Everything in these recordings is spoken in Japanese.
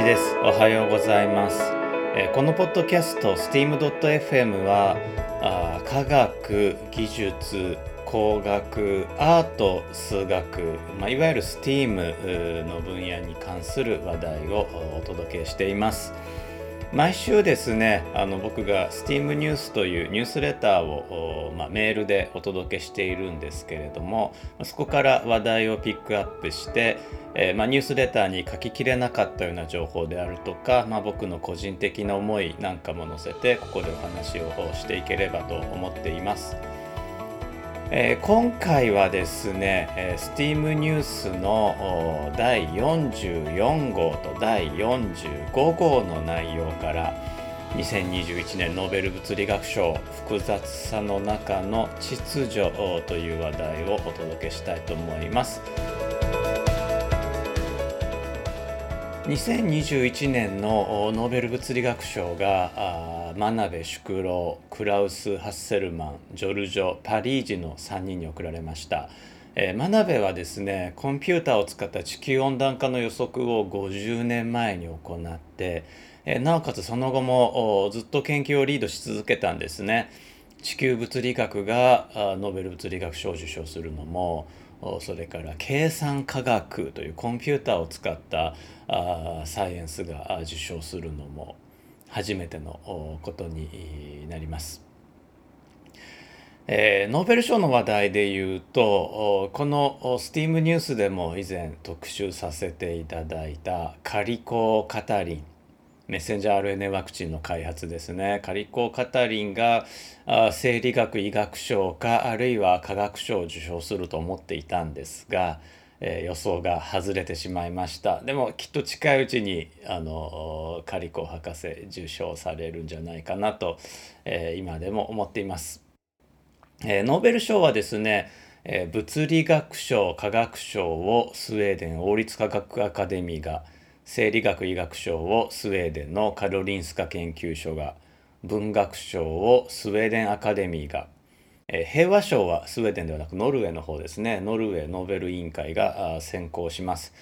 です。おはようございます、えこのポッドキャスト steam.fm はあ科学技術工学アート数学、まあ、いわゆる STEAM の分野に関する話題をお届けしています。毎週ですねあの僕が STEAM ニュースというニュースレターを、まあ、メールでお届けしているんですけれどもそこから話題をピックアップして、えーまあ、ニュースレターに書ききれなかったような情報であるとか、まあ、僕の個人的な思いなんかも載せてここでお話をしていければと思っています。えー今回はですね、えー、STEAM ニュースの第44号と第45号の内容から2021年ノーベル物理学賞複雑さの中の秩序という話題をお届けしたいと思います。2021年のノーベル物理学賞が真鍋淑郎クラウス・ハッセルマンジョルジョ・パリージの3人に贈られました、えー真鍋はですねコンピューターを使った地球温暖化の予測を50年前に行って、えーなおかつその後もずっと研究をリードし続けたんですね。地球物理学がノーベル物理学賞を受賞するのもそれから計算科学というコンピューターを使ったあサイエンスが受賞するのも初めてのことになります。えーノーベル賞の話題で言うとこの STEAM ニュースでも以前特集させていただいたカリコ・カタリンメッセンジャー RNA ワクチンの開発ですねカリコ・カタリンが生理学医学賞かあるいは科学賞を受賞すると思っていたんですが、えー予想が外れてしまいましたでもきっと近いうちにあのカリコ博士受賞されるんじゃないかなと、えー今でも思っています。えーノーベル賞はですね、え物理学賞科学賞をスウェーデン王立科学アカデミーが生理学医学賞をスウェーデンのカロリンスカ研究所が文学賞をスウェーデンアカデミーが、えー平和賞はスウェーデンではなくノルウェーの方ですねノルウェーノーベル委員会が選考します。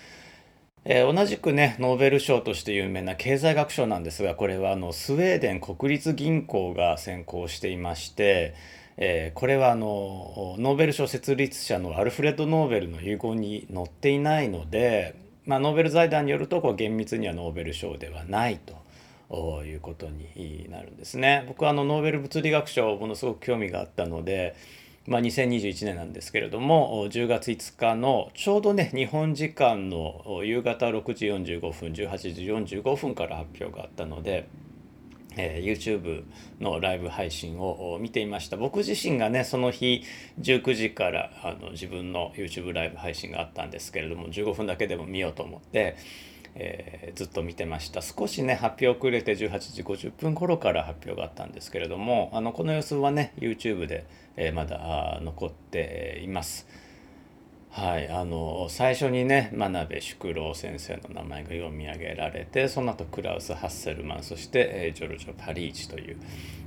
えー同じくねノーベル賞として有名な経済学賞なんですがこれはあのスウェーデン国立銀行が選考していまして、えーこれはあのノーベル賞設立者のアルフレッド・ノーベルの遺言に載っていないので、まあ、ノーベル財団によるとこう厳密にはノーベル賞ではないと。いうことになるんですね。僕はあのノーベル物理学賞ものすごく興味があったので、まあ、2021年なんですけれども10月5日のちょうどね日本時間の夕方6時45分18時45分から発表があったので、えー YouTube のライブ配信を見ていました僕自身がねその日19時からあの自分の YouTube ライブ配信があったんですけれども15分だけでも見ようと思って、えーずっと見てました少しね発表遅れて18時50分頃から発表があったんですけれどもあのこの様子はね YouTube で、えーまだ残っています。はい、あの最初にね真鍋淑郎先生の名前が読み上げられてその後クラウス・ハッセルマンそして、えジョルジョ・パリーチという、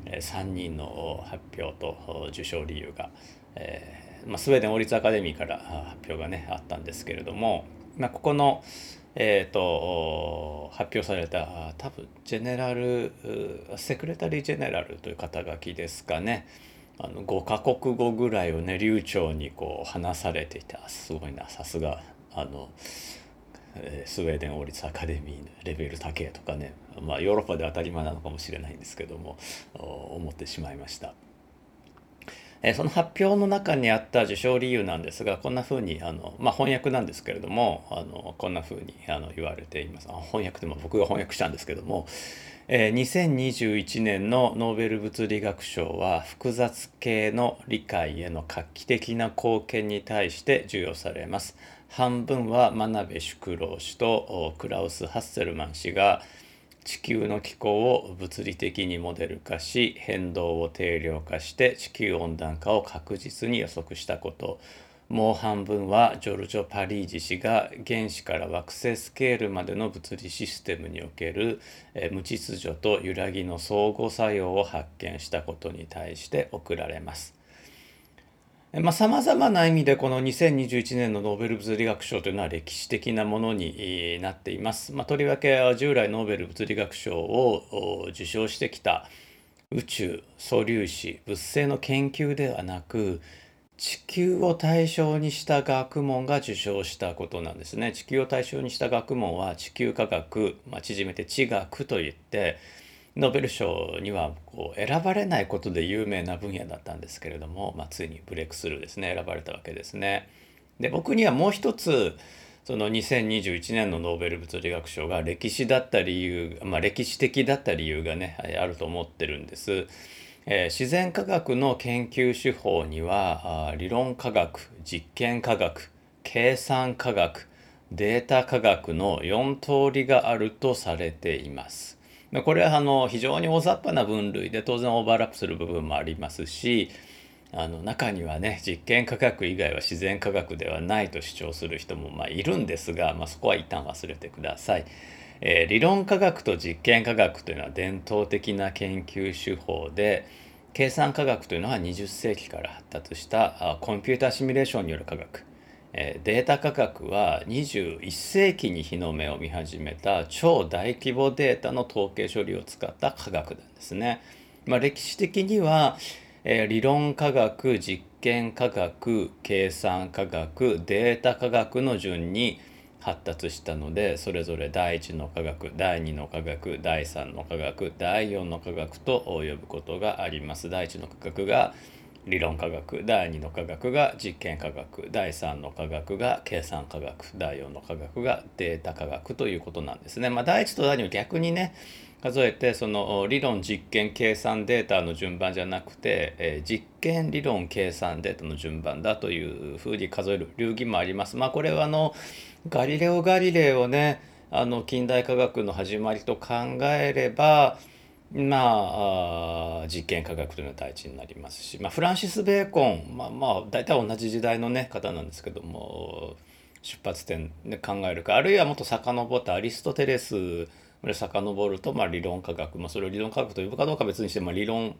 え3人の発表と受賞理由が、えーまあ、スウェーデン王立アカデミーから発表がねあったんですけれども、まあ、ここの、えー、と発表された多分ジェネラルセクレタリー・ジェネラルという肩書きですかね。あの5カ国語ぐらいをね流暢にこう話されていたすごいなさすがあの、えースウェーデン王立アカデミーのレベル高えとかねまあヨーロッパで当たり前なのかもしれないんですけども思ってしまいました。えその発表の中にあった受賞理由なんですがこんなふうにあの、まあ、翻訳なんですけれどもあのこんなふうにあの言われています。翻訳でも僕が翻訳したんですけども、えー2021年のノーベル物理学賞は複雑系の理解への画期的な貢献に対して授与されます。半分は真鍋淑郎氏とクラウス・ハッセルマン氏が地球の気候を物理的にモデル化し変動を定量化して地球温暖化を確実に予測したこともう半分はジョルジョ・パリージ氏が原子から惑星スケールまでの物理システムにおける無秩序と揺らぎの相互作用を発見したことに対して贈られます。さまざ、まな意味でこの2021年のノーベル物理学賞というのは歴史的なものになっています。まあ、とりわけ従来ノーベル物理学賞を受賞してきた宇宙素粒子物性の研究ではなく地球を対象にした学問が受賞したことなんですね。地球を対象にした学問は地球科学、まあ、縮めて地学といってノーベル賞にはこう選ばれないことで有名な分野だったんですけれども、まあ、ついにブレイクスルーですね選ばれたわけですね。で僕にはもう一つその2021年のノーベル物理学賞が歴史だった理由、まあ、歴史的だった理由がねあると思ってるんです。えー、自然科学の研究手法には理論科学実験科学計算科学データ科学の4通りがあるとされています。これはあの非常に大雑把な分類で当然オーバーラップする部分もありますしあの中にはね実験科学以外は自然科学ではないと主張する人もまあいるんですが、まあ、そこは一旦忘れてください。えー、理論科学と実験科学というのは伝統的な研究手法で計算科学というのは20世紀から発達したコンピューターシミュレーションによる科学データ科学は21世紀に日の目を見始めた超大規模データの統計処理を使った科学なんですね。まあ、歴史的には、えー、理論科学実験科学計算科学データ科学の順に発達したのでそれぞれ第1の科学第2の科学第3の科学第4の科学と呼ぶことがあります。第1の科学が理論科学第2の科学が実験科学第3の科学が計算科学第4の科学がデータ科学ということなんですね。まあ、第1と第2を逆にね数えてその理論実験計算データの順番じゃなくて、えー、実験理論計算データの順番だというふうに数える流儀もあります。まあ、これはあのガリレオ・ガリレイをねあの近代科学の始まりと考えればまあ実験科学というのは第一になりますし、まあ、フランシス・ベーコンまあまあ大体同じ時代の、ね、方なんですけども出発点で考えるかあるいはもっと遡ったアリストテレスで遡ると、まあ、理論科学、まあ、それを理論科学と呼ぶかどうか別にして、まあ、理論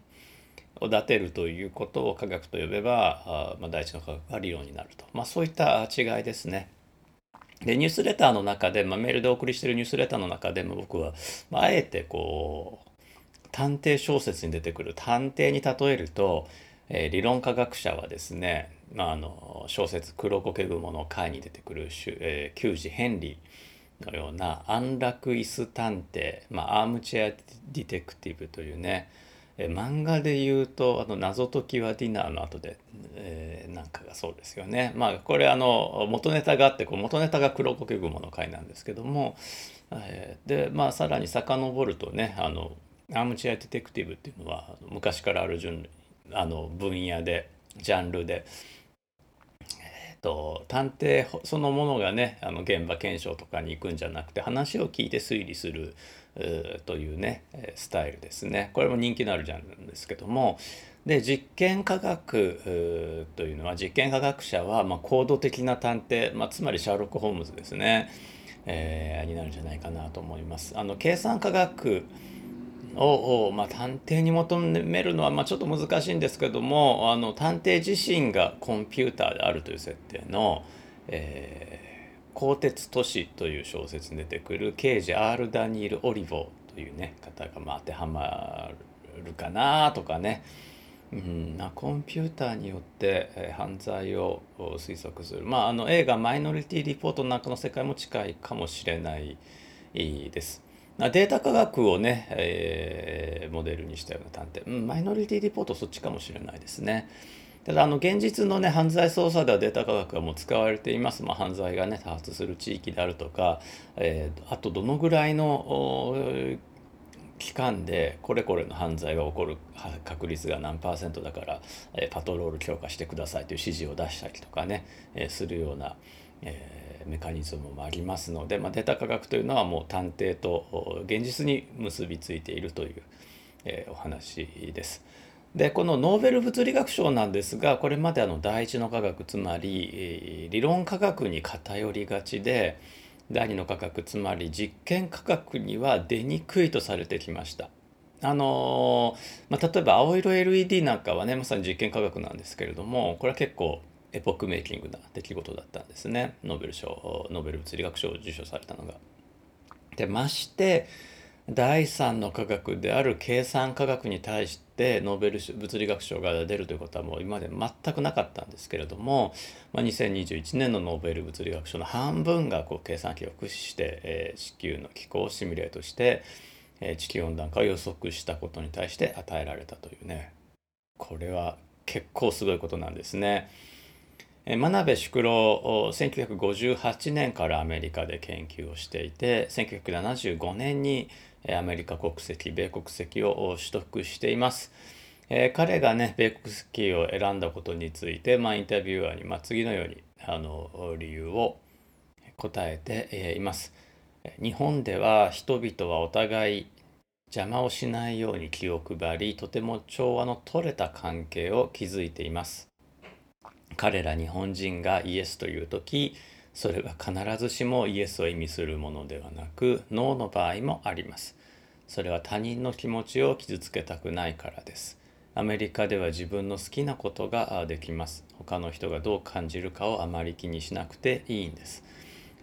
を立てるということを科学と呼べばあ、まあ、第一の科学が理論になると、まあ、そういった違いですね。でニュースレターの中で、まあ、メールでお送りしているニュースレターの中でも僕は、まあ、あえてこう探偵小説に出てくる探偵に例えると、えー、理論科学者はですね、まあ、あの小説「黒苔雲の会」に出てくる、えー、球児ヘンリーのような安楽椅子探偵、まあ、アームチェアディテクティブというね、えー、漫画で言うとあの謎解きはディナーの後で、えー、なんかがそうですよね。まあこれあの元ネタがあってこう元ネタが黒後家蜘蛛の会なんですけども、えー、でまあさらに遡るとねあのアームチェアディテクティブっていうのは昔からある順あの分野でジャンルで、えーと、探偵そのものがねあの現場検証とかに行くんじゃなくて話を聞いて推理するというねスタイルですね。これも人気のあるジャンルなんですけども。で実験科学というのは実験科学者は、まあ、行動的な探偵、まあ、つまりシャーロック・ホームズですね、えー、になるんじゃないかなと思います。あの計算科学を、まあ、探偵に求めるのは、まあ、ちょっと難しいんですけどもあの探偵自身がコンピューターであるという設定の「えー、鋼鉄都市」という小説に出てくる刑事 R・ ダニール・オリボーというね方がまあ当てはまるかなとかね、うん、コンピューターによって、えー、犯罪を推測する、まあ、あの映画「マイノリティ・リポート」なんかの世界も近いかもしれないです。データ科学をね、えー、モデルにしたような探偵、うん、マイノリティリポートそっちかもしれないですね。ただあの現実のね犯罪捜査ではデータ科学がもう使われています、まあ、犯罪がね多発する地域であるとか、えー、あとどのぐらいの期間でこれこれの犯罪が起こる確率が何パーセントだから、えー、パトロール強化してくださいという指示を出したりとかね、えー、するような、えーメカニズムもありますので、まあ、データ科学というのはもう探偵と現実に結びついているという、えー、お話です。でこのノーベル物理学賞なんですがこれまであの第一の科学つまり理論科学に偏りがちで第二の科学つまり実験科学には出にくいとされてきました。あのまあ、例えば青色 LED なんかはねまさに実験科学なんですけれどもこれは結構エポックメイキングな出来事だったんですねノーベル賞ノーベル物理学賞を受賞されたのが。でまして第三の科学である計算科学に対してノーベル物理学賞が出るということはもう今まで全くなかったんですけれども、まあ、2021年のノーベル物理学賞の半分がこう計算機を駆使して、えー、地球の気候をシミュレートして、えー、地球温暖化を予測したことに対して与えられたというねこれは結構すごいことなんですね。真鍋淑郎1958年からアメリカで研究をしていて1975年にアメリカ国籍米国籍を取得しています。えー、彼がね米国籍を選んだことについて、まあ、インタビュアーに、まあ、次のようにあの理由を答えています。日本では人々はお互い邪魔をしないように気を配りとても調和の取れた関係を築いています。彼ら日本人がイエスという時それは必ずしもイエスを意味するものではなくノーの場合もあります。それは他人の気持ちを傷つけたくないからです。アメリカでは自分の好きなことができます。他の人がどう感じるかをあまり気にしなくていいんです。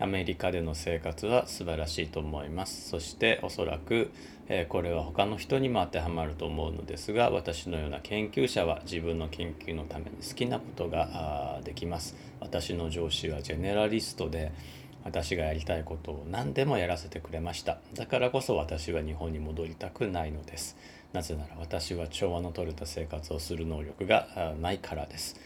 アメリカでの生活は素晴らしいと思います。そしておそらく、え、これは他の人にも当てはまると思うのですが、私のような研究者は自分の研究のために好きなことができます。私の上司はジェネラリストで、私がやりたいことを何でもやらせてくれました。だからこそ私は日本に戻りたくないのです。なぜなら私は調和の取れた生活をする能力がないからです。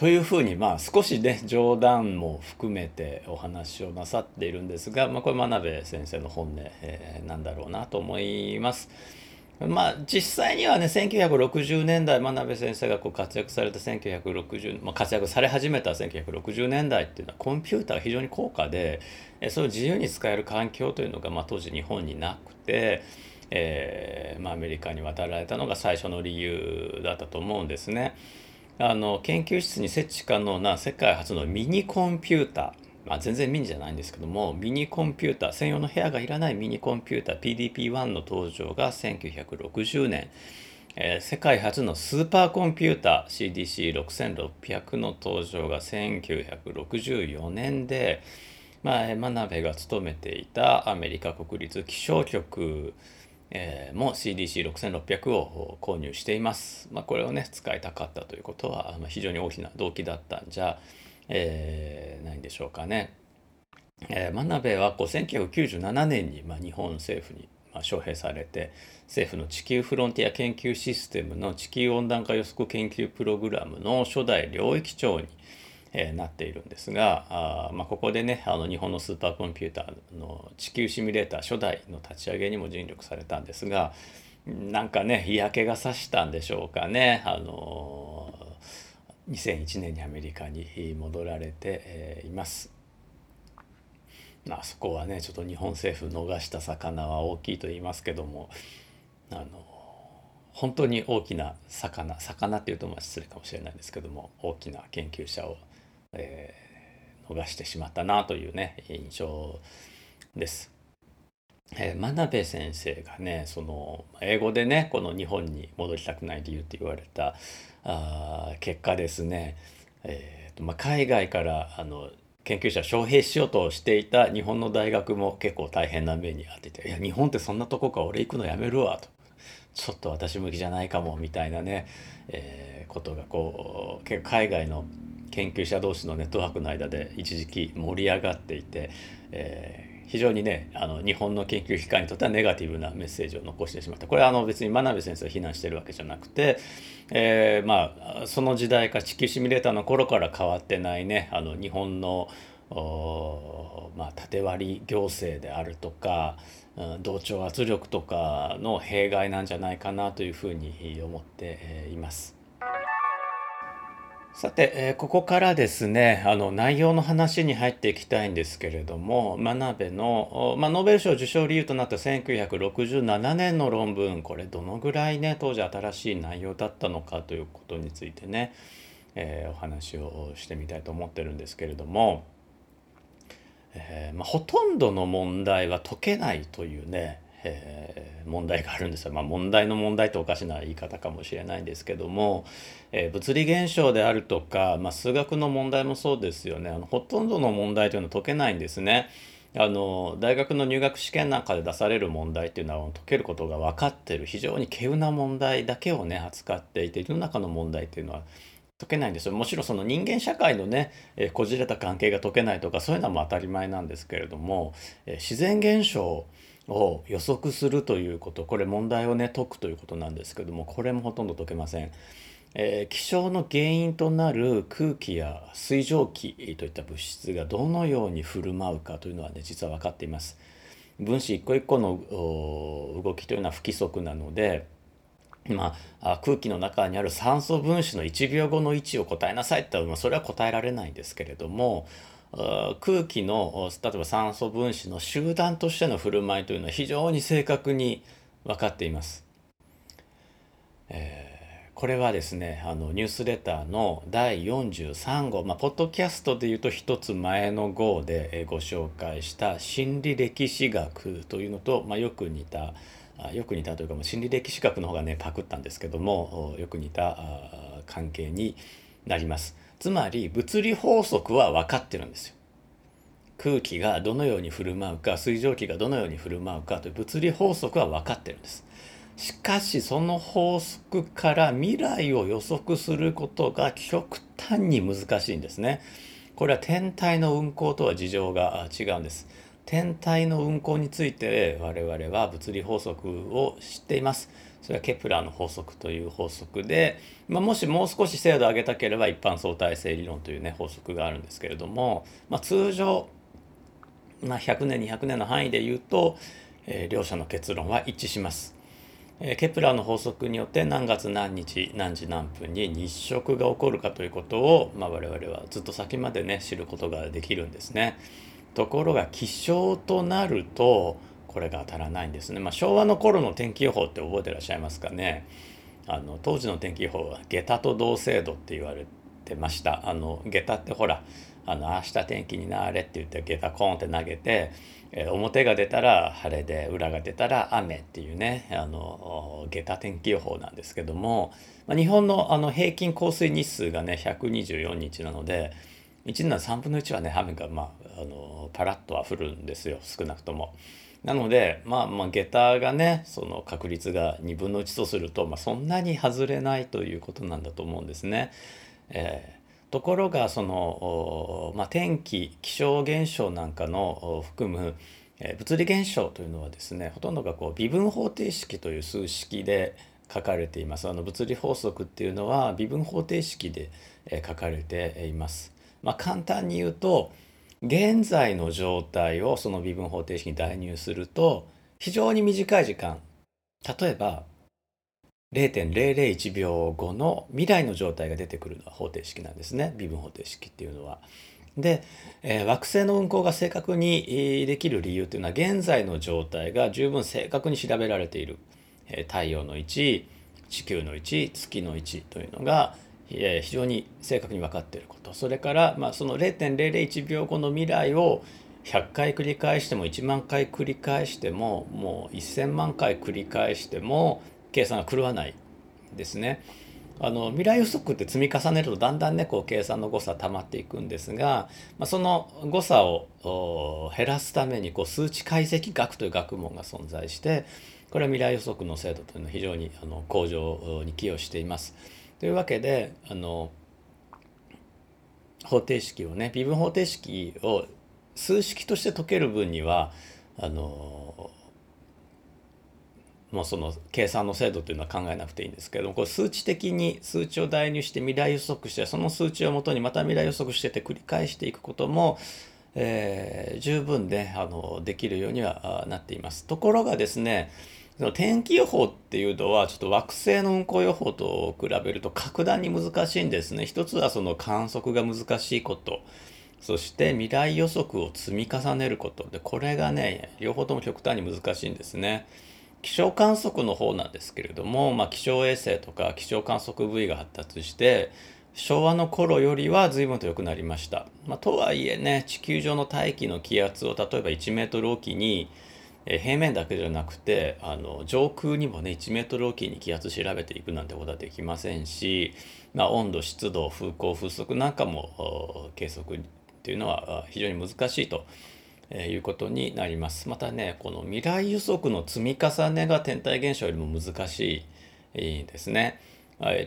というふうにまあ少しね冗談も含めてお話をなさっているんですが、まあ、これ真鍋先生の本音、えー、なんだろうなと思います。まあ実際にはね1960年代真鍋先生がこう活躍された1960、まあ、活躍され始めた1960年代っていうのはコンピューターが非常に高価でそれを自由に使える環境というのが、まあ、当時日本になくて、えーまあ、アメリカに渡られたのが最初の理由だったと思うんですね。あの研究室に設置可能な世界初のミニコンピューター、まあ、全然ミニじゃないんですけどもミニコンピューター専用の部屋がいらないミニコンピューター PDP-1 の登場が1960年、えー、世界初のスーパーコンピューター CDC6600 の登場が1964年で、まあ、真鍋が勤めていたアメリカ国立気象局えー、も CDC6600 を購入しています。まあ、これをね使いたかったということは、非常に大きな動機だったんじゃ、えー、ないんでしょうかね。えー、真鍋はこう1997年に、まあ、日本政府に、まあ、招聘されて政府の地球フロンティア研究システムの地球温暖化予測研究プログラムの初代領域長にえー、なっているんですがあ、まあ、ここでねあの日本のスーパーコンピューターの地球シミュレーター初代の立ち上げにも尽力されたんですがなんかね嫌気がさしたんでしょうかね。あの2001年にアメリカに戻られて、えー、います。まあそこはねちょっと日本政府逃した魚は大きいと言いますけどもあの本当に大きな魚魚っていうとまあ失礼かもしれないんですけども大きな研究者をえー、逃してしまったなというね印象です。えー、真鍋先生がねその英語でねこの日本に戻りたくない理由って言われたあ結果ですね、えーとまあ、海外からあの研究者招聘しようとしていた日本の大学も結構大変な目に遭ってて「いや日本ってそんなとこか俺行くのやめるわ」と「ちょっと私向きじゃないかも」みたいなね、えー、ことがこう結構海外の研究者同士のネットワークの間で一時期盛り上がっていて、えー、非常にねあの日本の研究機関にとってはネガティブなメッセージを残してしまったこれはあの別に真鍋先生を非難してるわけじゃなくて、えー、まあその時代か地球シミュレーターの頃から変わってないねあの日本のまあ、縦割り行政であるとか同調圧力とかの弊害なんじゃないかなというふうに思っています。さて、えー、ここからですねあの内容の話に入っていきたいんですけれども真鍋の、まあ、ノーベル賞受賞理由となった1967年の論文これどのぐらいね当時新しい内容だったのかということについてね、えー、お話をしてみたいと思ってるんですけれども、えー、まあ、ほとんどの問題は解けないというね、えー、問題があるんですよ。まあ、問題の問題っておかしな言い方かもしれないんですけども、えー、物理現象であるとか、まあ、数学の問題もそうですよねあのほとんどの問題というのは解けないんですね。あの大学の入学試験なんかで出される問題っていうのは解けることが分かってる非常に稀有な問題だけをね扱っていて世の中の問題っていうのは解けないんですよもちろんその人間社会のね、えー、こじれた関係が解けないとかそういうのはもう当たり前なんですけれども、えー、自然現象を予測するということこれ問題をね解くということなんですけどもこれもほとんど解けません。えー、気象の原因となる空気や水蒸気といった物質がどのように振る舞うかというのはね実は分かっています。分子一個一個の動きというのは不規則なのでまあ、空気の中にある酸素分子の1秒後の位置を答えなさいって言ったらそれは答えられないんですけれども空気の例えば酸素分子の集団としての振る舞いというのは非常に正確に分かっています。えー、これはですねあのニュースレターの第43号、まあ、ポッドキャストでいうと一つ前の号でご紹介した心理歴史学というのと、まあ、よく似たよく似たというか心理歴史学の方がねパクったんですけどもよく似た関係になりますつまり物理法則は分かってるんですよ。空気がどのように振る舞うか水蒸気がどのように振る舞うかという物理法則は分かってるんです。しかしその法則から未来を予測することが極端に難しいんですね。これは天体の運行とは事情が違うんです。天体の運行について我々は物理法則を知っています。それはケプラーの法則という法則で、まあ、もしもう少し精度を上げたければ一般相対性理論というね法則があるんですけれども、まあ、通常、まあ、100年200年の範囲で言うと、えー、両者の結論は一致します。えー、ケプラーの法則によって何月何日何時何分に日食が起こるかということを、まあ、我々はずっと先までね知ることができるんですね。ところが気象となるとこれが当たらないんですね。まあ、昭和の頃の天気予報って覚えてらっしゃいますかね。あの当時の天気予報は下駄と同精度って言われてました。あの下駄ってほらあの明日天気になれって言って下駄コーンって投げて、えー、表が出たら晴れで裏が出たら雨っていうねあの下駄天気予報なんですけども、まあ、日本のあの平均降水日数がね124日なので1年の3分の1はね雨がまああのパラッとは降るんですよ少なくとも。なのでまあまあ下駄がねその確率が2分の1とすると、まあ、そんなに外れないということなんだと思うんですね。えー、ところがその、まあ、天気気象現象なんかの含む物理現象というのはですねほとんどがこう微分方程式という数式で書かれていますあの物理法則っていうのは微分方程式で書かれています。まあ、簡単に言うと現在の状態をその微分方程式に代入すると非常に短い時間例えば0.001秒後の未来の状態が出てくるのは方程式なんですね微分方程式っていうのは。で、えー、惑星の運行が正確にできる理由というのは現在の状態が十分正確に調べられている、えー、太陽の位置地球の位置月の位置というのが非常に正確に分かっていることそれから、まあ、その0.001秒後の未来を100回繰り返しても1万回繰り返してももう1000万回繰り返しても計算が狂わないですね。あの未来予測って積み重ねるとだんだんねこう計算の誤差溜まっていくんですが、まあ、その誤差を減らすためにこう数値解析学という学問が存在してこれは未来予測の精度というのは非常にあの向上に寄与しています。というわけであの方程式をね微分方程式を数式として解ける分にはあのもうその計算の精度というのは考えなくていいんですけどもこれ数値的に数値を代入して未来予測してその数値をもとにまた未来予測してて繰り返していくことも、えー、十分であのできるようにはなっています。ところがですねその天気予報っていうのはちょっと惑星の運行予報と比べると格段に難しいんですね。一つはその観測が難しいこと。そして未来予測を積み重ねることでこれがね両方とも極端に難しいんですね。気象観測の方なんですけれども、まあ、気象衛星とか気象観測部位が発達して昭和の頃よりは随分と良くなりました。まあ、とはいえね地球上の大気の気圧を例えば1メートルおきに平面だけじゃなくてあの上空にもね1メートルおきに気圧調べていくなんてことはできませんし、まあ、温度湿度風向風速なんかも計測っていうのは非常に難しいと。えいうことになりますまたねこの未来予測の積み重ねが天体現象よりも難しいですね。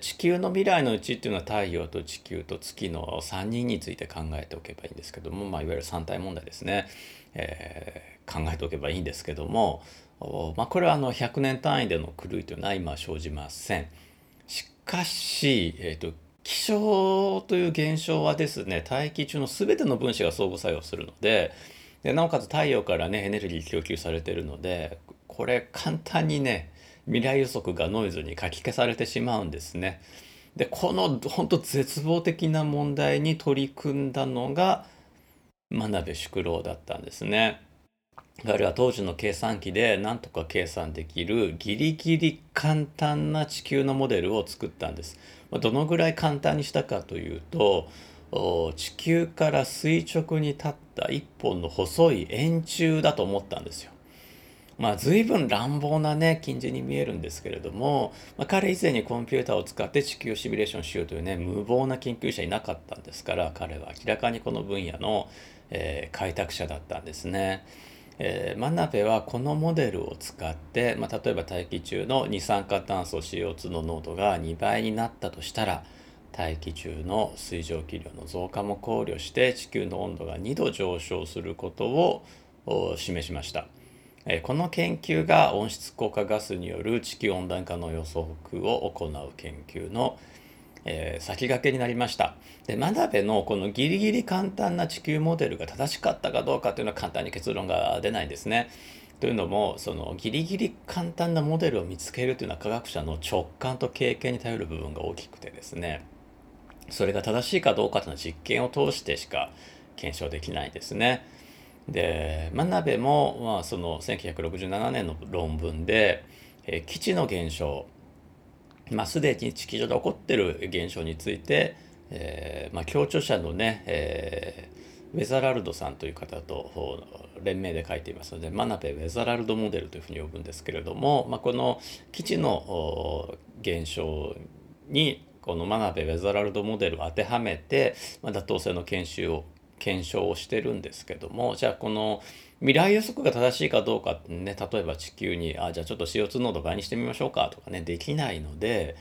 地球の未来のうちっていうのは太陽と地球と月の3人について考えておけばいいんですけども、まあ、いわゆる三体問題ですね。えー考えておけばいいんですけども、まあ、これはあの100年単位での狂いというのは今生じません。しかし、えーと、気象という現象はですね大気中の全ての分子が相互作用するのででなおかつ太陽からねエネルギー供給されているのでこれ簡単にね未来予測がノイズにかき消されてしまうんですね。でこの本当絶望的な問題に取り組んだのが真鍋淑郎だったんですね。彼は当時の計算機で何とか計算できるギリギリ簡単な地球のモデルを作ったんです。どのぐらい簡単にしたかというと地球から垂直に立った一本の細い円柱だと思ったんですよ。まあ随分乱暴なね近似に見えるんですけれども、まあ、彼以前にコンピューターを使って地球をシミュレーションしようというね無謀な研究者いなかったんですから彼は明らかにこの分野の、えー、開拓者だったんですね。えー、真鍋はこのモデルを使って、まあ、例えば大気中の二酸化炭素 CO2 の濃度が2倍になったとしたら大気中の水蒸気量の増加も考慮して地球の温度が2度上昇することを示しました。えー、この研究が温室効果ガスによる地球温暖化の予測を行う研究のえー、先駆けになりました。で真鍋のこのギリギリ簡単な地球モデルが正しかったかどうかというのは簡単に結論が出ないんですね。というのもそのギリギリ簡単なモデルを見つけるというのは科学者の直感と経験に頼る部分が大きくてですねそれが正しいかどうかというのは実験を通してしか検証できないんですね。で真鍋も、まあ、その1967年の論文で、え、基地の現象まあ、すでに地球上で起こってる現象について、えーまあ、協調者のね、えー、ウェザラルドさんという方と連名で書いていますので真鍋ウェザラルドモデルというふうに呼ぶんですけれども、まあ、この基地の現象にこの真鍋ウェザラルドモデルを当てはめて、まあ、妥当性の研修を検証をしてるんですけどもじゃあこの未来予測が正しいかどうかってね例えば地球にあじゃあちょっと CO2 濃度倍にしてみましょうかとかねできないので、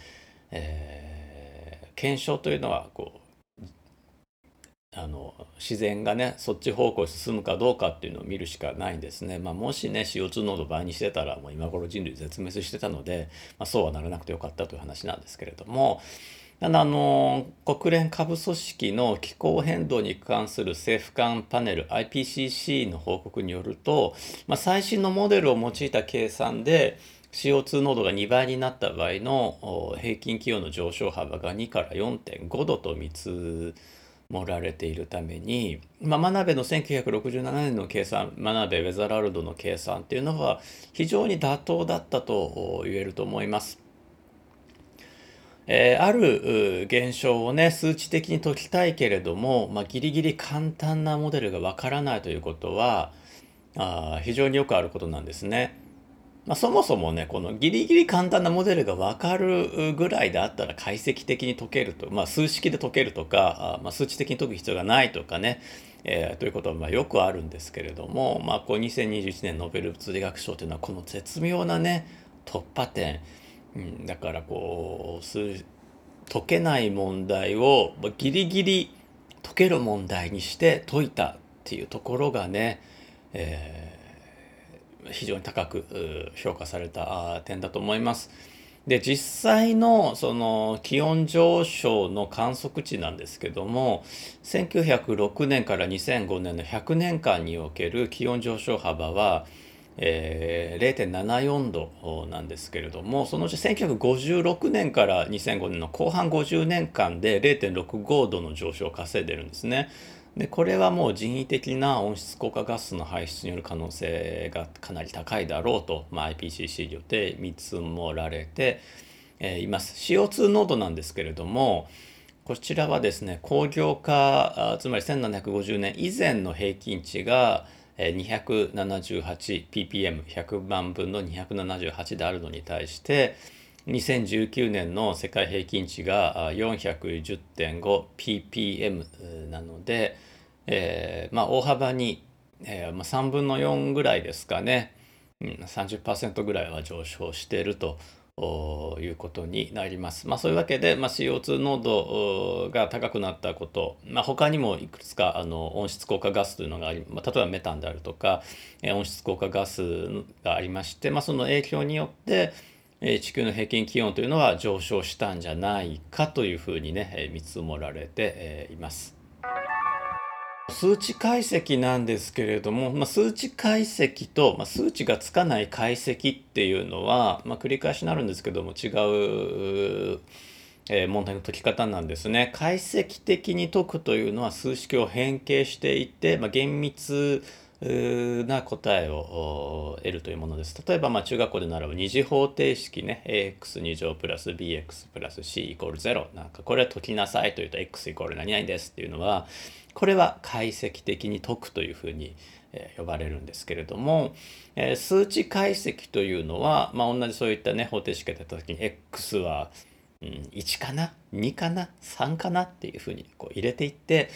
えー、検証というのはこうあの自然がねそっち方向に進むかどうかっていうのを見るしかないんですね。まあ、もしね CO2 濃度倍にしてたらもう今頃人類絶滅してたので、まあ、そうはならなくてよかったという話なんですけれどもあの国連下部組織の気候変動に関する政府間パネル IPCC の報告によると、まあ、最新のモデルを用いた計算で CO2 濃度が2倍になった場合の平均気温の上昇幅が2から4.5度と見積もられているために、まあ、真鍋の1967年の計算真鍋ウェザラルドの計算っていうのは非常に妥当だったと言えると思います。えー、ある現象をね数値的に解きたいけれども、まあ、ギリギリ簡単なモデルがわからないということはあ非常によくあることなんですね。まあ、そもそもねこのギリギリ簡単なモデルが分かるぐらいであったら解析的に解けると、まあ、数式で解けるとかあ、まあ、数値的に解く必要がないとかね、えー、ということはまあよくあるんですけれども、まあ、こう2021年ノーベル物理学賞というのはこの絶妙なね突破点うん、だからこう解けない問題をギリギリ解ける問題にして解いたっていうところがね、えー、非常に高く評価された点だと思います。で実際のその気温上昇の観測値なんですけども1906年から2005年の100年間における気温上昇幅はえー、0.74度なんですけれどもそのうち1956年から2005年の後半50年間で0.65度の上昇を稼いでるんですね。でこれはもう人為的な温室効果ガスの排出による可能性がかなり高いだろうと、まあ、IPCC によって見積もられて、えー、います。CO2 濃度なんですけれどもこちらはですね工業化つまり1750年以前の平均値が 278ppm100 万分の278であるのに対して2019年の世界平均値が 410.5ppm なので、えー、まあ、大幅に、えー、まあ、3分の4ぐらいですかね、うん、30%ぐらいは上昇しているということになります。まあ、そういうわけで、まあ、CO2 濃度が高くなったこと、まあ、他にもいくつかあの温室効果ガスというのがあり、まあ、例えばメタンであるとか、温室効果ガスがありまして、まあ、その影響によって、地球の平均気温というのは上昇したんじゃないかというふうにね見積もられています。数値解析なんですけれども、まあ、数値解析と、まあ、数値がつかない解析っていうのは、まあ、繰り返しになるんですけども違う、えー、問題の解き方なんですね。解析的に解くというのは数式を変形していて、ま、厳密な答えを得るというものです。例えば、ま、中学校で習う二次方程式ね、ax2 乗プラス bx プラス c=0 なんかこれは解きなさいというと x 何々ですっていうのはこれは解析的に解くというふうに呼ばれるんですけれども、え数値解析というのは、まあ、同じそういったね方程式が出た時に x は、うん、1かな2かな3かなっていうふうにこう入れていって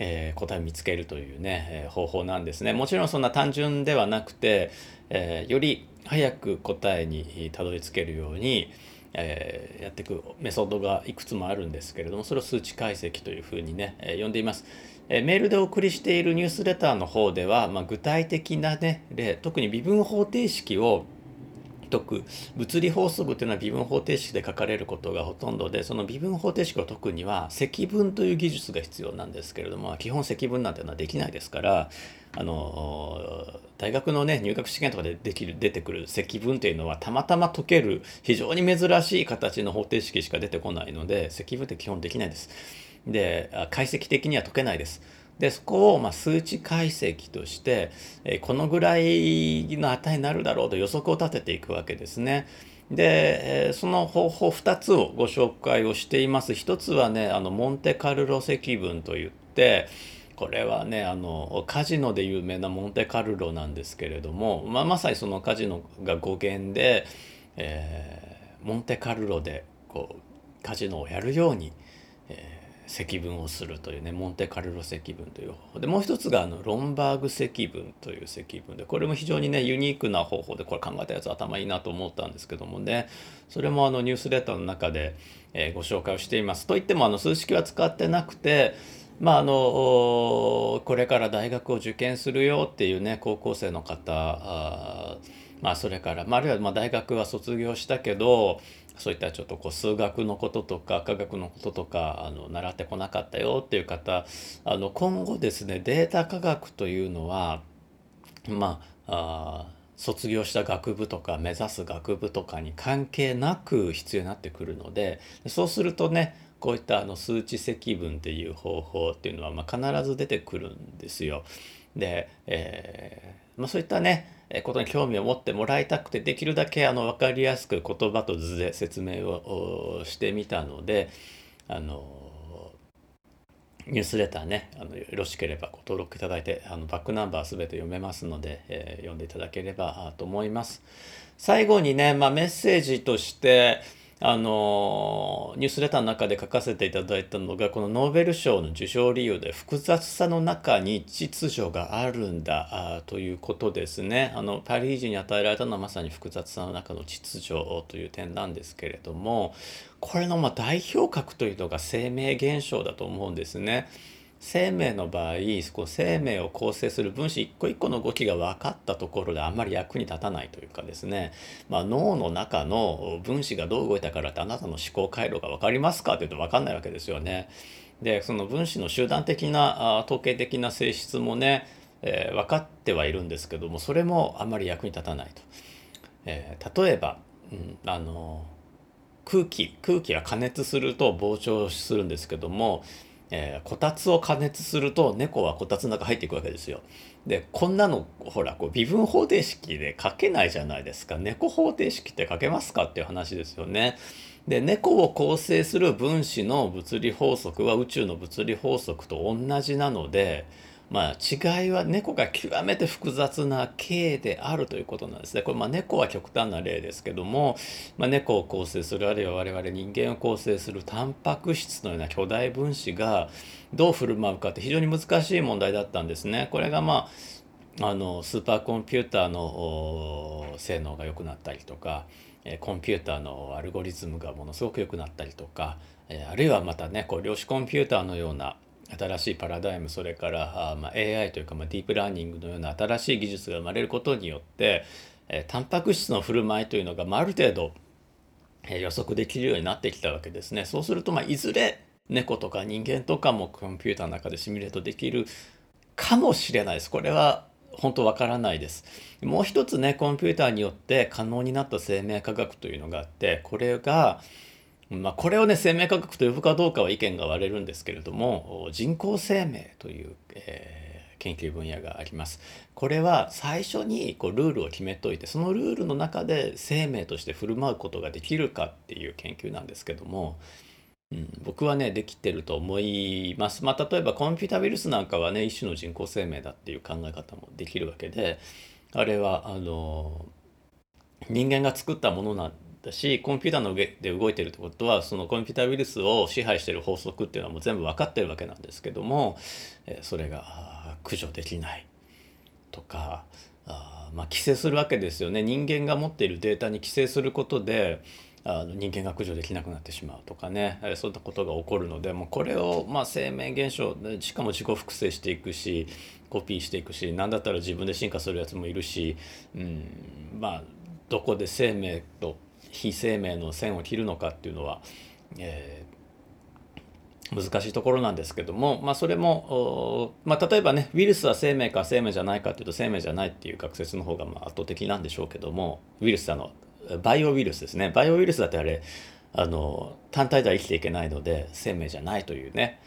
えー、答えを見つけるというね、え、方法なんですね。もちろんそんな単純ではなくて、えー、より早く答えにたどり着けるように、えやっていくメソッドがいくつもあるんですけれどもそれを数値解析というふうにね、え呼んでいます。えメールでお送りしているニュースレターの方では、まあ、具体的なね例特に微分方程式を解く物理法則というのは微分方程式で書かれることがほとんどでその微分方程式を解くには積分という技術が必要なんですけれども基本積分なんていうのはできないですからあの大学のね入学試験とかでできる出てくる積分っていうのはたまたま解ける非常に珍しい形の方程式しか出てこないので積分って基本できないです。で解析的には解けないです。でそこをま数値解析として、えこのぐらいの値になるだろうと予測を立てていくわけですね。で、えその方法2つをご紹介をしています。1つはねあのモンテカルロ積分といってこれはねあのカジノで有名なモンテカルロなんですけれども、まあ、まさにそのカジノが語源で、えー、モンテカルロでこうカジノをやるように、積分をするというねモンテカルロ積分という方法でもう一つがあのロンバーグ積分という積分でこれも非常にねユニークな方法でこれ考えたやつ頭いいなと思ったんですけどもねそれもあのニュースレターの中で、えー、ご紹介をしています。といってもあの数式は使ってなくてまああのこれから大学を受験するよっていうね高校生の方あまあそれから、まあ、あるいはま大学は卒業したけどそういったちょっとこう数学のこととか科学のこととかあの習ってこなかったよっていう方あの今後ですねデータ科学というのはまあ卒業した学部とか目指す学部とかに関係なく必要になってくるのでそうするとねこういったあの数値積分っていう方法っていうのはま必ず出てくるんですよ。で、えーまあ、そういったねことに興味を持ってもらいたくてできるだけあの分かりやすく言葉と図で説明をしてみたのであのニュースレターねあのよろしければご登録いただいてあのバックナンバー全て読めますので、えー、読んでいただければと思います。最後にね、まあ、メッセージとしてあのニュースレターの中で書かせていただいたのがこのノーベル賞の受賞理由で複雑さの中に秩序があるんだということですねあのパリージに与えられたのはまさに複雑さの中の秩序という点なんですけれどもこれのま代表格というのが生命現象だと思うんですね。生命の場合こ生命を構成する分子一個一個の動きが分かったところであんまり役に立たないというかですね、まあ、脳の中の分子がどう動いたからってあなたの思考回路が分かりますかって言うと分かんないわけですよね。でその分子の集団的な統計的な性質もね、えー、分かってはいるんですけどもそれもあんまり役に立たないと。えー、例えば、うん、あの空気空気は加熱すると膨張するんですけどもえー、こたつを加熱すると猫はこたつの中入っていくわけですよ。でこんなのほらこう微分方程式で書けないじゃないですか猫方程式って書けますかっていう話ですよね。で猫を構成する分子の物理法則は宇宙の物理法則と同じなのでまあ、違いは猫が極めて複雑な系であるということなんですね。これまあ猫は極端な例ですけども、まあ、猫を構成するあるいは我々人間を構成するタンパク質のような巨大分子がどう振る舞うかって非常に難しい問題だったんですね。これがまああのスーパーコンピューターの性能が良くなったりとかコンピューターのアルゴリズムがものすごく良くなったりとかあるいはまたねこう量子コンピューターのような新しいパラダイムそれからあ、まあ、AI というか、まあ、ディープラーニングのような新しい技術が生まれることによって、えー、タンパク質の振る舞いというのが、まあ、ある程度、えー、予測できるようになってきたわけですね。そうすると、まあ、いずれ猫とか人間とかもコンピューターの中でシミュレートできるかもしれないです。これは本当わからないです。もう一つねコンピューターによって可能になった生命科学というのがあってこれがまあ、これをね生命科学と呼ぶかどうかは意見が割れるんですけれども人工生命という、えー、研究分野があります。これは最初にこうルールを決めといてそのルールの中で生命として振る舞うことができるかっていう研究なんですけども、うん、僕はねできてると思います。まあ、例えばコンピュータウイルスなんかはね一種の人工生命だっていう考え方もできるわけであれはあの人間が作ったものなんだしコンピューターの上で動いてるってことはそのコンピューターウイルスを支配してる法則っていうのはもう全部分かってるわけなんですけども、それが駆除できないとかあまあ規制するわけですよね。人間が持っているデータに規制することであの人間が駆除できなくなってしまうとかね、そういったことが起こるのでもうこれを、まあ、生命現象しかも自己複製していくしコピーしていくし何だったら自分で進化するやつもいるし、うん、まあどこで生命と非生命の線を切るのかっていうのは、えー、難しいところなんですけども、まあ、それも、まあ、例えばねウイルスは生命か生命じゃないかっていうと生命じゃないっていう学説の方がま圧倒的なんでしょうけどもウイルスあのバイオウイルスですね。バイオウイルスだってあれあの単体では生きていけないので生命じゃないというね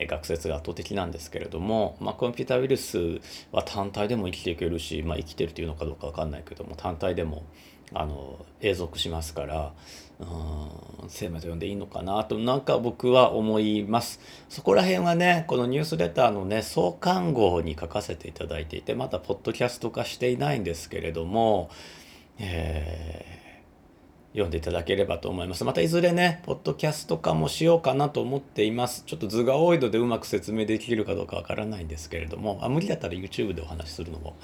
学説が圧倒的なんですけれども、まあ、コンピュータウイルスは単体でも生きていけるし、まあ、生きてるというのかどうか分かんないけども単体でもあの永続しますからうん生命と呼んでいいのかなとなんか僕は思います。そこら辺はねこのニュースレターのね創刊号に書かせていただいていてまだポッドキャスト化していないんですけれども、えー、読んでいただければと思います。またいずれねポッドキャスト化もしようかなと思っています。ちょっと図が多いのでうまく説明できるかどうかわからないんですけれどもあ無理だったら YouTube でお話しするのも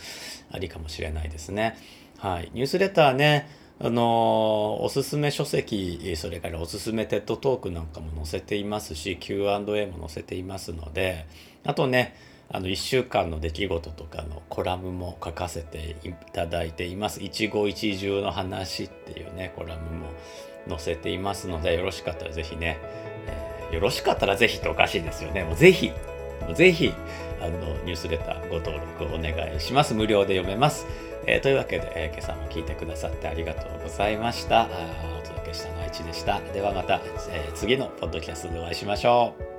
ありかもしれないですね。はい、ニュースレターね、あのおすすめ書籍、それからおすすめテッドトークなんかも載せていますし、Q&A も載せていますので、あとね、あの1週間の出来事とかのコラムも書かせていただいています。一期一会の話っていうね、コラムも載せていますので、よろしかったらぜひね、えー、よろしかったらぜひっておかしいですよね。もうぜひ、ぜひ、あの、ニュースレターご登録お願いします。無料で読めます。えー、というわけで、えー、今朝も聞いてくださってありがとうございました。お届けしたのは1でした。ではまた、えー、次のポッドキャストでお会いしましょう。